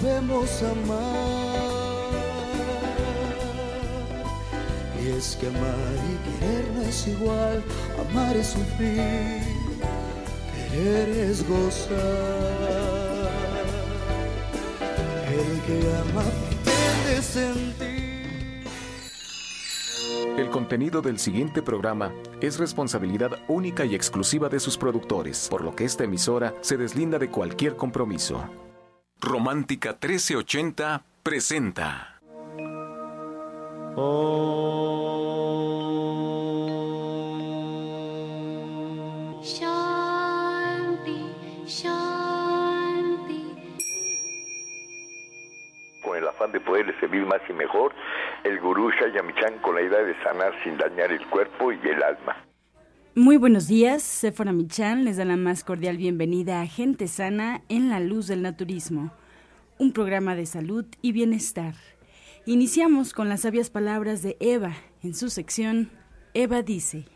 sabemos amar. Y es que amar y querer no es igual, amar es sufrir, querer es gozar. El que ama pretende sentir. El contenido del siguiente programa es responsabilidad única y exclusiva de sus productores, por lo que esta emisora se deslinda de cualquier compromiso. Romántica 1380 presenta. Shanti, Shanti. Con el afán de poderle servir más y mejor, el gurú Shayamichan con la idea de sanar sin dañar el cuerpo y el alma. Muy buenos días, Sephora Michan les da la más cordial bienvenida a Gente Sana en la Luz del Naturismo, un programa de salud y bienestar. Iniciamos con las sabias palabras de Eva en su sección Eva dice.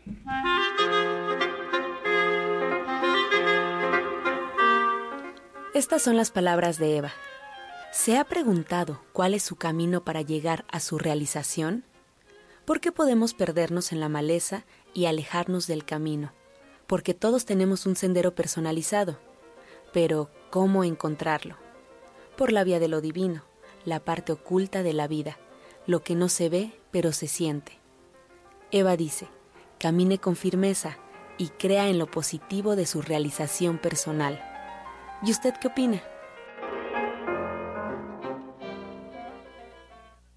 Estas son las palabras de Eva. ¿Se ha preguntado cuál es su camino para llegar a su realización? ¿Por qué podemos perdernos en la maleza y alejarnos del camino? Porque todos tenemos un sendero personalizado. Pero, ¿cómo encontrarlo? Por la vía de lo divino, la parte oculta de la vida, lo que no se ve pero se siente. Eva dice, camine con firmeza y crea en lo positivo de su realización personal. ¿Y usted qué opina?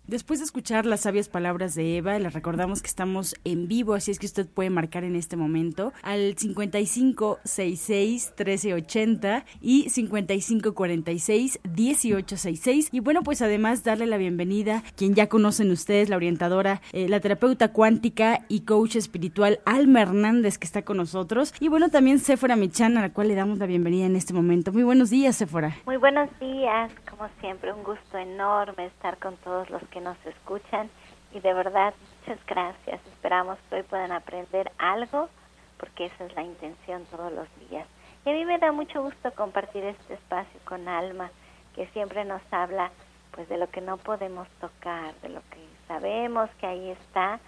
Después de escuchar las sabias palabras de Eva, les recordamos que estamos en vivo, así es que usted puede marcar en este momento al 5566-1380 y 5546-1866. Y bueno, pues además darle la bienvenida, quien ya conocen ustedes, la orientadora, eh, la terapeuta cuántica y coach espiritual Alma Hernández, que está con nosotros. Y bueno, también Sephora Michan, a la cual le damos la bienvenida en este momento. Muy buenos días, Sephora. Muy buenos días, como siempre, un gusto enorme estar con todos los que nos escuchan y de verdad muchas gracias. Esperamos que hoy puedan aprender algo porque esa es la intención todos los días. Y a mí me da mucho gusto compartir este espacio con Alma, que siempre nos habla pues de lo que no podemos tocar, de lo que sabemos que ahí está,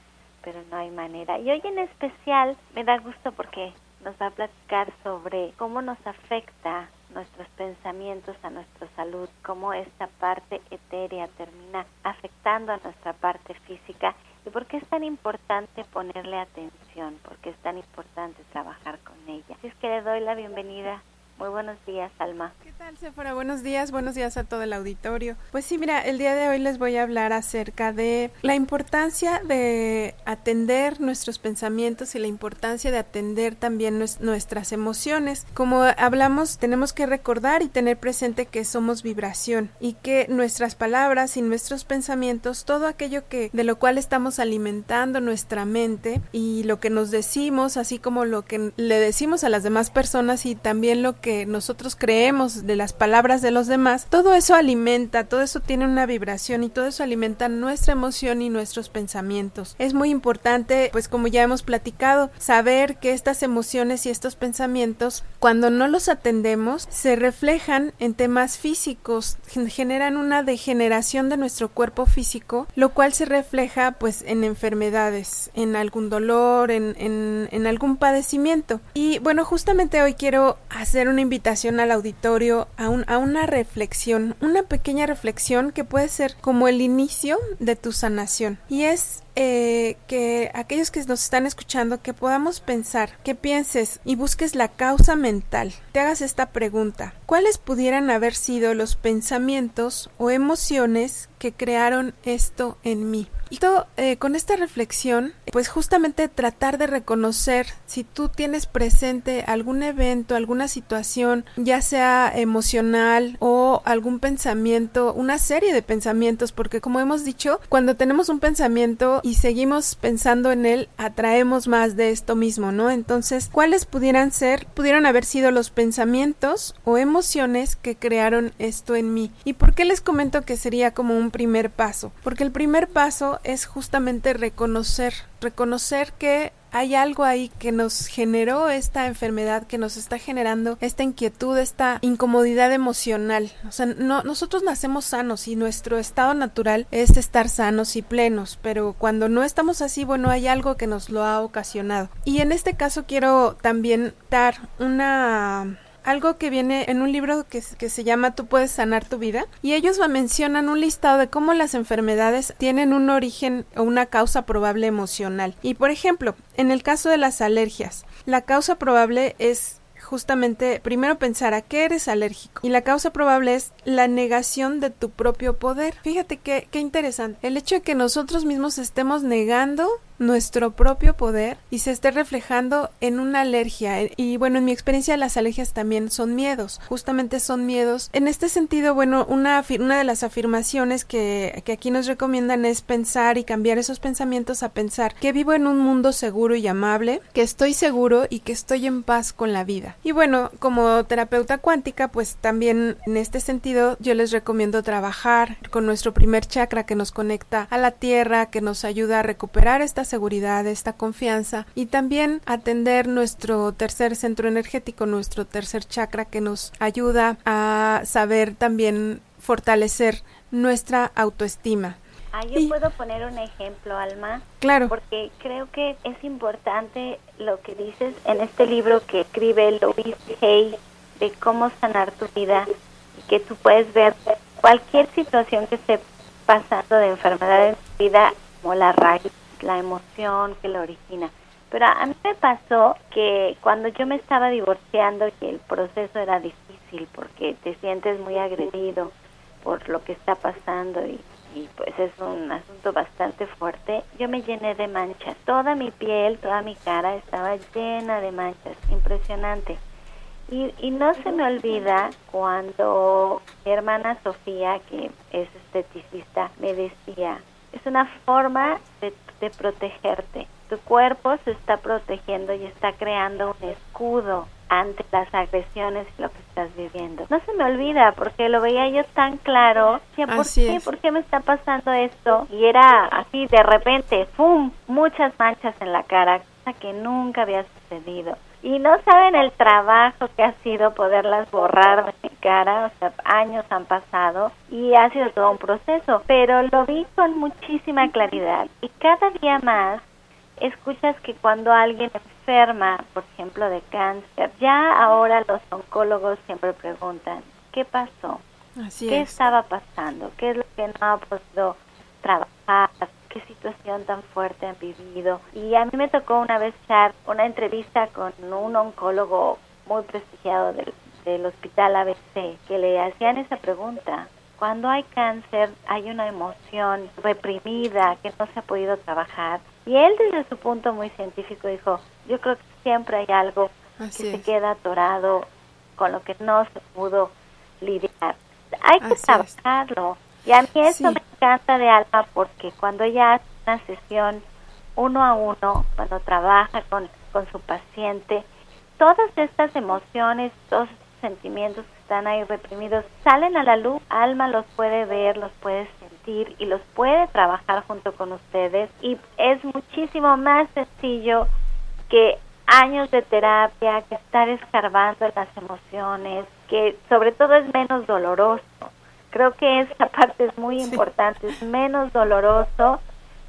pero no hay manera. Y hoy en especial me da gusto porque nos va a platicar sobre cómo nos afecta nuestros pensamientos a nuestra salud, cómo esta parte etérea termina afectando a nuestra parte física y por qué es tan importante ponerle atención, por qué es tan importante trabajar con ella. Así es que le doy la bienvenida. Muy buenos días, Alma. ¿Qué tal, Sephora? Buenos días, buenos días a todo el auditorio. Pues sí, mira, el día de hoy les voy a hablar acerca de la importancia de atender nuestros pensamientos y la importancia de atender también nuestras emociones. Como hablamos, tenemos que recordar y tener presente que somos vibración y que nuestras palabras y nuestros pensamientos, todo aquello que de lo cual estamos alimentando nuestra mente y lo que nos decimos, así como lo que le decimos a las demás personas y también lo que nosotros creemos de las palabras de los demás, todo eso alimenta, todo eso tiene una vibración y todo eso alimenta nuestra emoción y nuestros pensamientos. Es muy importante, pues como ya hemos platicado, saber que estas emociones y estos pensamientos, cuando no los atendemos, se reflejan en temas físicos, generan una degeneración de nuestro cuerpo físico, lo cual se refleja pues en enfermedades, en algún dolor, en, en, en algún padecimiento. Y bueno, justamente hoy quiero hacer una invitación al auditorio a, a una reflexión, una pequeña reflexión que puede ser como el inicio de tu sanación. Y es eh, que aquellos que nos están escuchando que podamos pensar, que pienses y busques la causa mental, te hagas esta pregunta, ¿cuáles pudieran haber sido los pensamientos o emociones que crearon esto en mí? Y todo, eh, con esta reflexión, pues justamente tratar de reconocer si tú tienes presente algún evento, alguna situación, ya sea emocional o algún pensamiento, una serie de pensamientos, porque como hemos dicho, cuando tenemos un pensamiento y seguimos pensando en él, atraemos más de esto mismo, ¿no? Entonces, ¿cuáles pudieran ser? Pudieron haber sido los pensamientos o emociones que crearon esto en mí. ¿Y por qué les comento que sería como un primer paso? Porque el primer paso es justamente reconocer, reconocer que hay algo ahí que nos generó esta enfermedad, que nos está generando esta inquietud, esta incomodidad emocional. O sea, no, nosotros nacemos sanos y nuestro estado natural es estar sanos y plenos, pero cuando no estamos así, bueno, hay algo que nos lo ha ocasionado. Y en este caso quiero también dar una algo que viene en un libro que, que, se llama Tú puedes sanar tu vida y ellos mencionan un listado de cómo las enfermedades tienen un origen o una causa probable emocional. Y por ejemplo, en el caso de las alergias, la causa probable es justamente primero pensar a qué eres alérgico. Y la causa probable es la negación de tu propio poder. Fíjate qué, qué interesante. El hecho de que nosotros mismos estemos negando nuestro propio poder y se esté reflejando en una alergia. Y bueno, en mi experiencia las alergias también son miedos, justamente son miedos. En este sentido, bueno, una, una de las afirmaciones que, que aquí nos recomiendan es pensar y cambiar esos pensamientos a pensar que vivo en un mundo seguro y amable, que estoy seguro y que estoy en paz con la vida. Y bueno, como terapeuta cuántica, pues también en este sentido yo les recomiendo trabajar con nuestro primer chakra que nos conecta a la tierra, que nos ayuda a recuperar estas seguridad, esta confianza y también atender nuestro tercer centro energético, nuestro tercer chakra que nos ayuda a saber también fortalecer nuestra autoestima. Ah, yo puedo poner un ejemplo, Alma. Claro. Porque creo que es importante lo que dices en este libro que escribe Louise Hay de cómo sanar tu vida y que tú puedes ver cualquier situación que esté pasando de enfermedad en tu vida como la raíz la emoción que lo origina. Pero a mí me pasó que cuando yo me estaba divorciando y el proceso era difícil porque te sientes muy agredido por lo que está pasando y, pues es un asunto bastante fuerte, yo me llené de manchas. Toda mi piel, toda mi cara estaba llena de manchas, impresionante. Y, y no se me olvida cuando mi hermana Sofía, que es esteticista, me decía, es una forma de, protegerte. Tu cuerpo se está protegiendo y está creando un escudo ante las agresiones y lo que estás viviendo. No se me olvida porque lo veía yo tan claro. ¿por qué? ¿Por qué me está pasando esto? Y era así de repente, ¡pum! Muchas manchas en la cara, cosa que nunca había sucedido y no saben el trabajo que ha sido poderlas borrar de mi cara, o sea, años han pasado y ha sido todo un proceso, pero lo vi con muchísima claridad y cada día más escuchas que cuando alguien enferma, por ejemplo, de cáncer, ya ahora los oncólogos siempre preguntan, ¿qué pasó? ¿Qué estaba pasando? ¿Qué es lo que no ha podido trabajar? qué situación tan fuerte han vivido. Y a mí me tocó una vez echar una entrevista con un oncólogo muy prestigiado del, del hospital ABC, que le hacían esa pregunta. Cuando hay cáncer hay una emoción reprimida que no se ha podido trabajar. Y él desde su punto muy científico dijo, yo creo que siempre hay algo que se queda atorado con lo que no se pudo lidiar. Hay que trabajarlo. Y a mí eso me encanta de Alma porque cuando ella hace una sesión uno a uno, cuando trabaja con, con su paciente, todas estas emociones, todos sentimientos que están ahí reprimidos salen a la luz, Alma los puede ver, los puede sentir y los puede trabajar junto con ustedes y es muchísimo más sencillo que años de terapia, que estar escarbando las emociones, que sobre todo es menos doloroso. Creo que esa parte es muy importante, es menos doloroso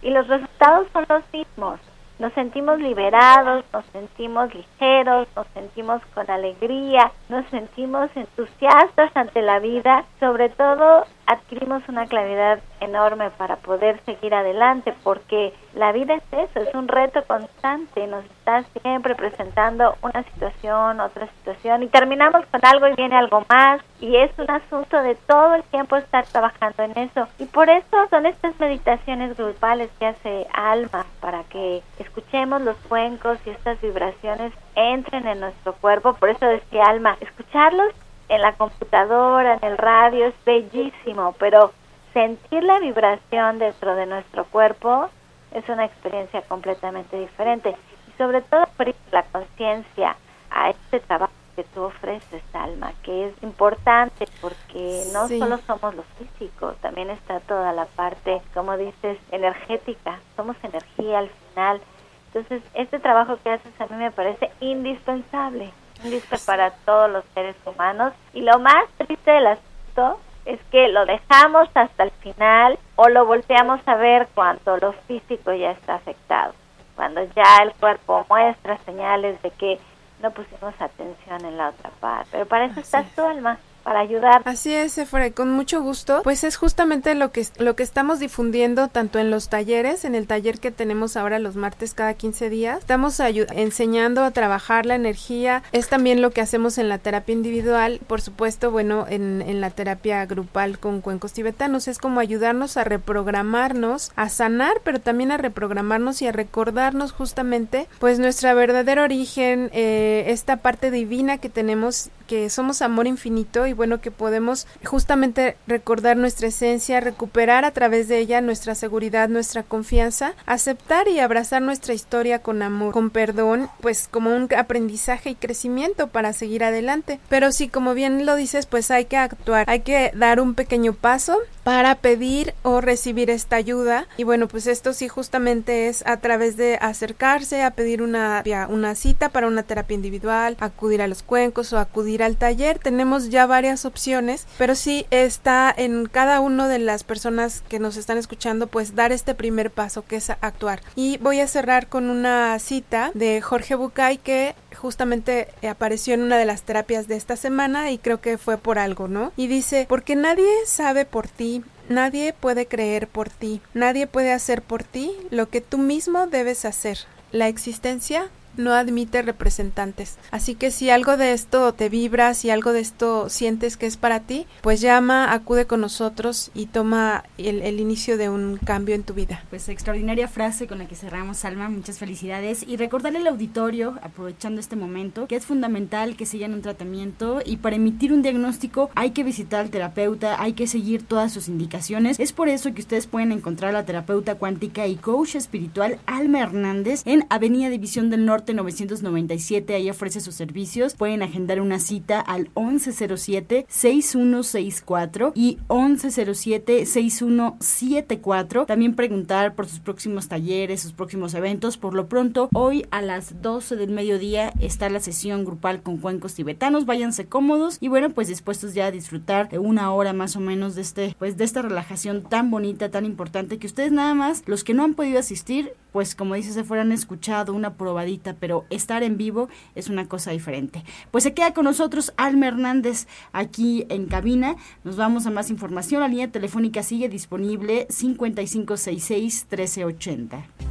y los resultados son los mismos. Nos sentimos liberados, nos sentimos ligeros, nos sentimos con alegría, nos sentimos entusiastas ante la vida, sobre todo adquirimos una claridad enorme para poder seguir adelante, porque la vida es eso, es un reto constante, nos está siempre presentando una situación, otra situación, y terminamos con algo y viene algo más, y es un asunto de todo el tiempo estar trabajando en eso. Y por eso son estas meditaciones grupales que hace Alma, para que escuchemos los cuencos y estas vibraciones entren en nuestro cuerpo, por eso decía Alma, escucharlos en la computadora, en el radio, es bellísimo, pero sentir la vibración dentro de nuestro cuerpo es una experiencia completamente diferente. Y sobre todo abrir la conciencia a este trabajo que tú ofreces, Alma, que es importante porque no solo somos los físicos, también está toda la parte, como dices, energética. Somos energía al final Entonces, este trabajo que haces a mí me parece indispensable, indispensable para todos los seres humanos. Y lo más triste del asunto es que lo dejamos hasta el final o lo volteamos a ver cuando lo físico ya está afectado, cuando ya el cuerpo muestra señales de que no pusimos atención en la otra parte. Pero para eso está tu alma para ayudar. Así es, Efra, con mucho gusto. Pues es justamente lo que, lo que estamos difundiendo tanto en los talleres, en el taller que tenemos ahora los martes cada 15 días. Estamos enseñando a trabajar la energía. Es también lo que hacemos en la terapia individual. Por supuesto, bueno, en, en la terapia grupal con cuencos tibetanos. Es como ayudarnos a reprogramarnos, a sanar, pero también a reprogramarnos y a recordarnos justamente pues nuestra verdadero origen, eh, esta parte divina que tenemos, que somos amor infinito y bueno que podemos justamente recordar nuestra esencia, recuperar a través de ella nuestra seguridad, nuestra confianza, aceptar y abrazar nuestra historia con amor, con perdón, pues como un aprendizaje y crecimiento para seguir adelante. Pero sí, como bien lo dices, pues hay que actuar, hay que dar un pequeño paso para pedir o recibir esta ayuda y bueno pues esto sí justamente es a través de acercarse a pedir una, una cita para una terapia individual acudir a los cuencos o acudir al taller tenemos ya varias varias opciones, pero sí está en cada uno de las personas que nos están escuchando, pues dar este primer paso que es actuar. Y voy a cerrar con una cita de Jorge Bucay que justamente apareció en una de las terapias de esta semana y creo que fue por algo, ¿no? Y dice, porque nadie sabe por ti, Nadie puede creer por ti, nadie puede hacer por ti lo que tú mismo debes hacer. La existencia no admite representantes. Así que si algo de esto te vibra, si algo de esto sientes que es para ti, pues llama, acude con nosotros y toma el, inicio de un cambio en tu vida. Pues extraordinaria frase con la que cerramos, Alma. Muchas felicidades. Y recordarle al auditorio, aprovechando este momento, que es fundamental que sigan un tratamiento y para emitir un diagnóstico hay que visitar al terapeuta, hay que seguir todas sus indicaciones. Es por eso que ustedes pueden encontrar a la terapeuta cuántica y coach espiritual Alma Hernández en Avenida División del Norte 997, ahí ofrece sus servicios. Pueden agendar una cita al 1107-6164 y 1107-6174. También preguntar por sus próximos talleres, sus próximos eventos. Por lo pronto, hoy a las 12 del mediodía está la sesión grupal con cuencos tibetanos. Váyanse cómodos y bueno, pues dispuestos ya a disfrutar de una hora más o menos de este, pues de esta relajación tan bonita, tan importante que ustedes nada más, los que no han podido asistir, pues como dice, se fueran escuchado una probadita, pero estar en vivo es una cosa diferente. Pues se queda con nosotros Alma Hernández aquí en cabina. Nos vamos a más información. La línea telefónica sigue disponible 5566 1380.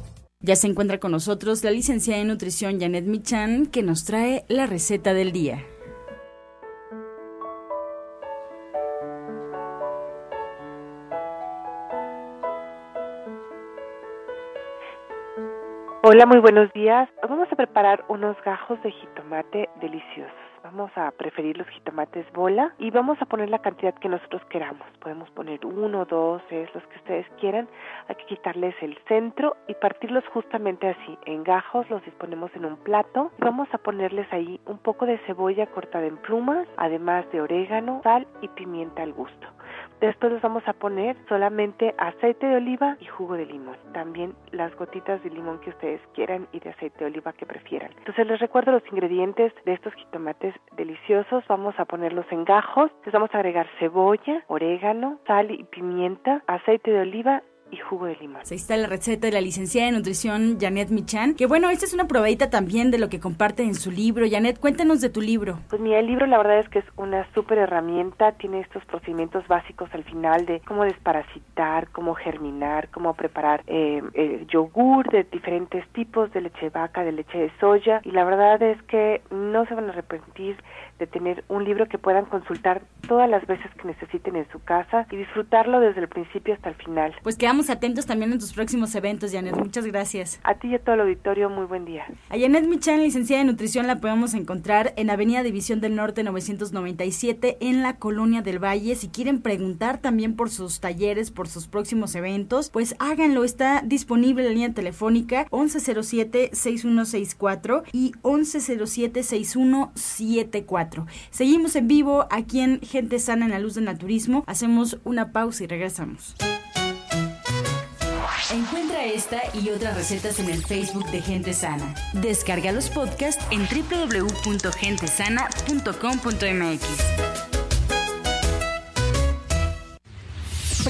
Ya se encuentra con nosotros la licenciada en nutrición Janet Michan, que nos trae la receta del día. Hola, muy buenos días. Vamos a preparar unos gajos de jitomate deliciosos vamos a preferir los jitomates bola y vamos a poner la cantidad que nosotros queramos. Podemos poner uno, dos, es los que ustedes quieran. Hay que quitarles el centro y partirlos justamente así, en gajos, los disponemos en un plato. Y vamos a ponerles ahí un poco de cebolla cortada en plumas, además de orégano, sal y pimienta al gusto. Después les vamos a poner solamente aceite de oliva y jugo de limón. También las gotitas de limón que ustedes quieran y de aceite de oliva que prefieran. Entonces les recuerdo los ingredientes de estos jitomates deliciosos. Vamos a ponerlos en gajos. Les vamos a agregar cebolla, orégano, sal y pimienta, aceite de oliva y jugo de limón. Ahí está la receta de la licenciada de nutrición Janet Michan, que bueno, esta es una probadita también de lo que comparte en su libro. Janet, cuéntanos de tu libro. Pues mira, el libro la verdad es que es una súper herramienta, tiene estos procedimientos básicos al final de cómo desparasitar, cómo germinar, cómo preparar eh, yogur de diferentes tipos, de leche de vaca, de leche de soya, y la verdad es que no se van a arrepentir de tener un libro que puedan consultar todas las veces que necesiten en su casa y disfrutarlo desde el principio hasta el final. Pues quedamos atentos también en tus próximos eventos, Janet. Muchas gracias. A ti y a todo el auditorio, muy buen día. A Janet Michan, licenciada en nutrición, la podemos encontrar en Avenida División del Norte 997 en la Colonia del Valle. Si quieren preguntar también por sus talleres, por sus próximos eventos, pues háganlo. Está disponible la línea telefónica 1107-6164 y 1107-6174. Seguimos en vivo aquí en Gente Sana en la Luz del Naturismo. Hacemos una pausa y regresamos. Encuentra esta y otras recetas en el Facebook de Gente Sana. Descarga los podcasts en www.gentesana.com.mx.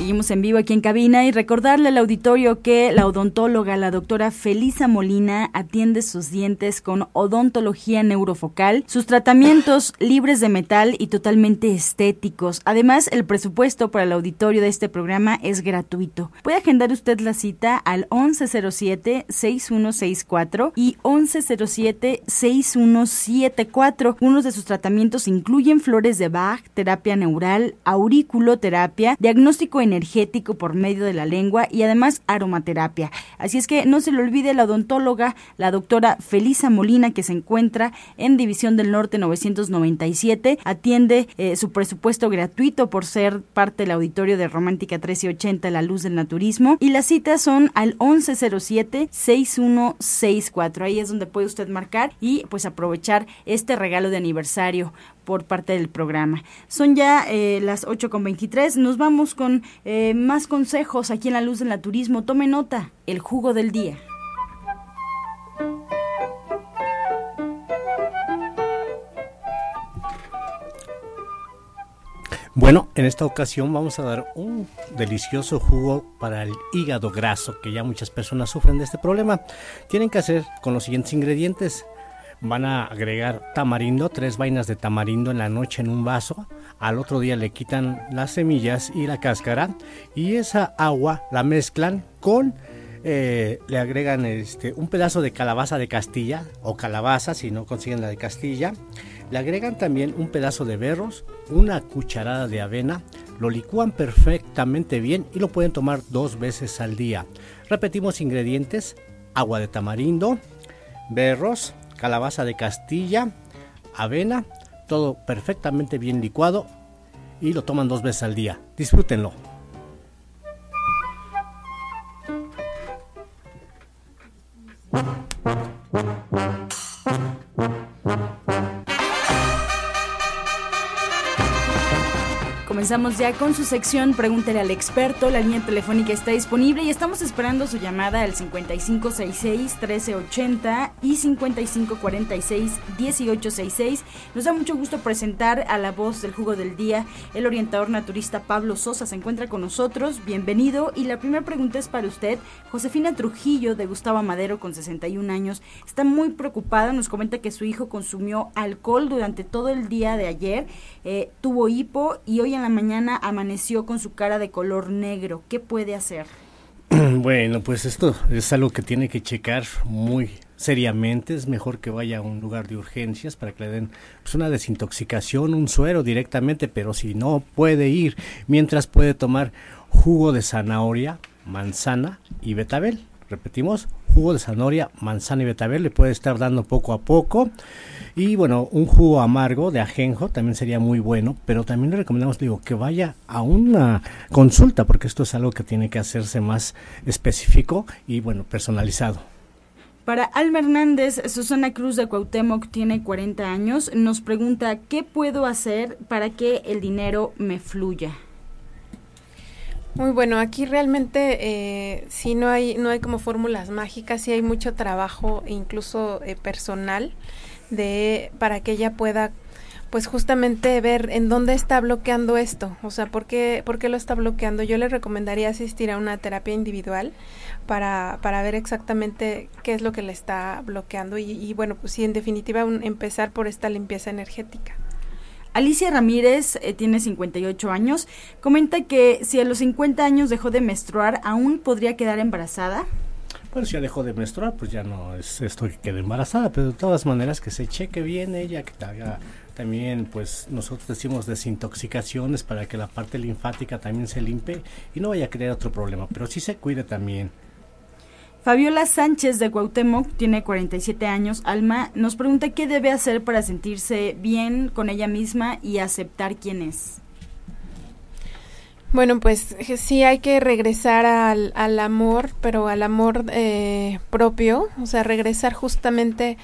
Seguimos en vivo aquí en cabina y recordarle al auditorio que la odontóloga, la doctora Felisa Molina, atiende sus dientes con odontología neurofocal, sus tratamientos libres de metal y totalmente estéticos. Además, el presupuesto para el auditorio de este programa es gratuito. Puede agendar usted la cita al 1107-6164 y 1107-6174. Unos de sus tratamientos incluyen flores de Bach, terapia neural, auriculoterapia, diagnóstico en energético por medio de la lengua y además aromaterapia. Así es que no se le olvide la odontóloga, la doctora Felisa Molina, que se encuentra en División del Norte 997, atiende eh, su presupuesto gratuito por ser parte del auditorio de Romántica 1380, La Luz del Naturismo, y las citas son al 1107-6164. Ahí es donde puede usted marcar y pues aprovechar este regalo de aniversario por parte del programa. Son ya eh, las 8.23. Nos vamos con eh, más consejos aquí en la luz del naturismo. Tome nota, el jugo del día. Bueno, en esta ocasión vamos a dar un delicioso jugo para el hígado graso, que ya muchas personas sufren de este problema. Tienen que hacer con los siguientes ingredientes van a agregar tamarindo, tres vainas de tamarindo en la noche en un vaso. Al otro día le quitan las semillas y la cáscara y esa agua la mezclan con eh, le agregan este, un pedazo de calabaza de Castilla o calabaza si no consiguen la de Castilla. Le agregan también un pedazo de berros, una cucharada de avena, lo licúan perfectamente bien y lo pueden tomar dos veces al día. Repetimos ingredientes, agua de tamarindo, berros, calabaza de Castilla, avena, todo perfectamente bien licuado y lo toman dos veces al día. Disfrútenlo. Comenzamos ya con su sección Pregúntele al experto. La línea telefónica está disponible y estamos esperando su llamada al 5566-1380 y 5546-1866. Nos da mucho gusto presentar a la voz del jugo del día, el orientador naturista Pablo Sosa. Se encuentra con nosotros. Bienvenido. Y la primera pregunta es para usted. Josefina Trujillo, de Gustavo Madero, con 61 años, está muy preocupada. Nos comenta que su hijo consumió alcohol durante todo el día de ayer, eh, tuvo hipo y hoy en la mañana amaneció con su cara de color negro. ¿Qué puede hacer? Bueno, pues esto es algo que tiene que checar muy seriamente. Es mejor que vaya a un lugar de urgencias para que le den pues, una desintoxicación, un suero directamente, pero si no puede ir, mientras puede tomar jugo de zanahoria, manzana y betabel. Repetimos, jugo de zanahoria, manzana y betabel le puede estar dando poco a poco. Y bueno, un jugo amargo de ajenjo también sería muy bueno, pero también le recomendamos, digo, que vaya a una consulta, porque esto es algo que tiene que hacerse más específico y bueno, personalizado. Para Alma Hernández, Susana Cruz de Cuauhtémoc tiene 40 años, nos pregunta, ¿qué puedo hacer para que el dinero me fluya? Muy bueno, aquí realmente eh, sí no hay, no hay como fórmulas mágicas, sí hay mucho trabajo, incluso eh, personal, de para que ella pueda pues justamente ver en dónde está bloqueando esto, o sea, ¿por qué, lo está bloqueando. Yo le recomendaría asistir a una terapia individual para, para ver exactamente qué es lo que le está bloqueando y, bueno, pues sí, en definitiva empezar por esta limpieza energética. Alicia Ramírez eh, tiene 58 años. Comenta que si a los 50 años dejó de menstruar, ¿aún podría quedar embarazada? Bueno, si ya dejó de menstruar, pues ya no es esto que quede embarazada, pero de todas maneras que se cheque bien ella, que haga también, pues nosotros decimos desintoxicaciones para que la parte linfática también se limpie y no vaya a crear otro problema, pero sí se cuide también. Fabiola Sánchez de Cuauhtémoc tiene 47 años. Alma nos pregunta qué debe hacer para sentirse bien con ella misma y aceptar quién es. Bueno, pues sí hay que regresar al, al amor, pero al amor eh, propio, o sea, regresar justamente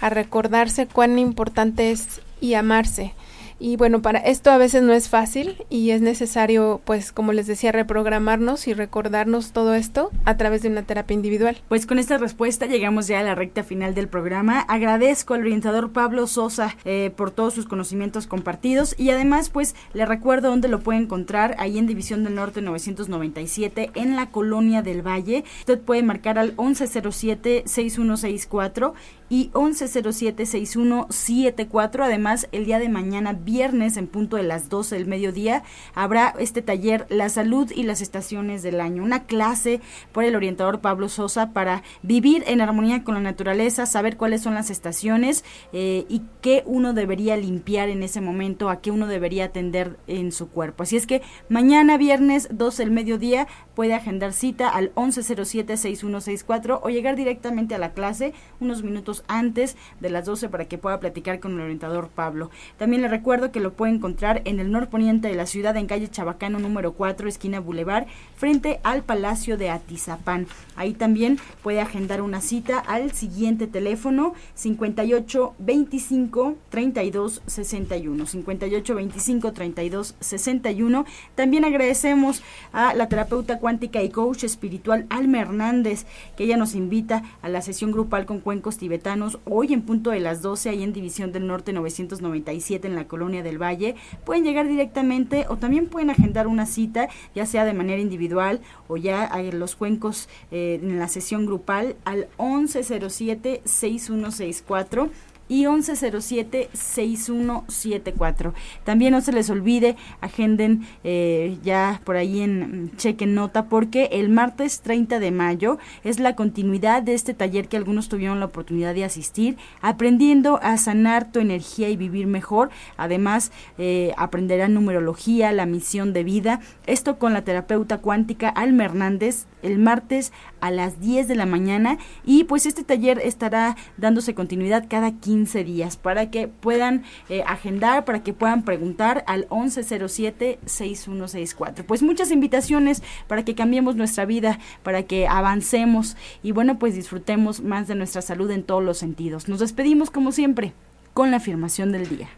a recordarse cuán importante es y amarse. Y bueno, para esto a veces no es fácil y es necesario, pues como les decía, reprogramarnos y recordarnos todo esto a través de una terapia individual. Pues con esta respuesta llegamos ya a la recta final del programa. Agradezco al orientador Pablo Sosa eh, por todos sus conocimientos compartidos y además pues le recuerdo dónde lo puede encontrar, ahí en División del Norte 997 en la Colonia del Valle. Usted puede marcar al 1107-6164 y 1107-6174. Además, el día de mañana viernes en punto de las 12 del mediodía habrá este taller La salud y las estaciones del año, una clase por el orientador Pablo Sosa para vivir en armonía con la naturaleza, saber cuáles son las estaciones eh, y qué uno debería limpiar en ese momento, a qué uno debería atender en su cuerpo. Así es que mañana viernes 12 del mediodía puede agendar cita al 1107-6164 o llegar directamente a la clase unos minutos antes de las 12 para que pueda platicar con el orientador Pablo. También le recuerdo que lo puede encontrar en el norponiente de la ciudad, en calle Chabacano número 4, esquina Boulevard, frente al Palacio de Atizapán. Ahí también puede agendar una cita al siguiente teléfono 58 25 32 61. 58 25 32 61. También agradecemos a la terapeuta cuántica y coach espiritual Alma Hernández, que ella nos invita a la sesión grupal con cuencos tibetanos hoy en punto de las 12 ahí en División del Norte 997 en la colonia del Valle, pueden llegar directamente o también pueden agendar una cita, ya sea de manera individual o ya en los cuencos eh, en la sesión grupal al 1107 6164 y 1107-6174. También no se les olvide, agenden eh, ya por ahí en chequen nota, porque el martes 30 de mayo es la continuidad de este taller que algunos tuvieron la oportunidad de asistir, aprendiendo a sanar tu energía y vivir mejor. Además, eh, aprenderán numerología, la misión de vida. Esto con la terapeuta cuántica Alma Hernández el martes a las 10 de la mañana y pues este taller estará dándose continuidad cada 15 días para que puedan eh, agendar, para que puedan preguntar al 1107-6164. Pues muchas invitaciones para que cambiemos nuestra vida, para que avancemos y bueno, pues disfrutemos más de nuestra salud en todos los sentidos. Nos despedimos como siempre con la afirmación del día.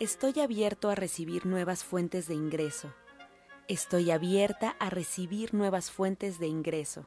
Estoy abierto a recibir nuevas fuentes de ingreso Estoy abierta a recibir nuevas fuentes de ingreso.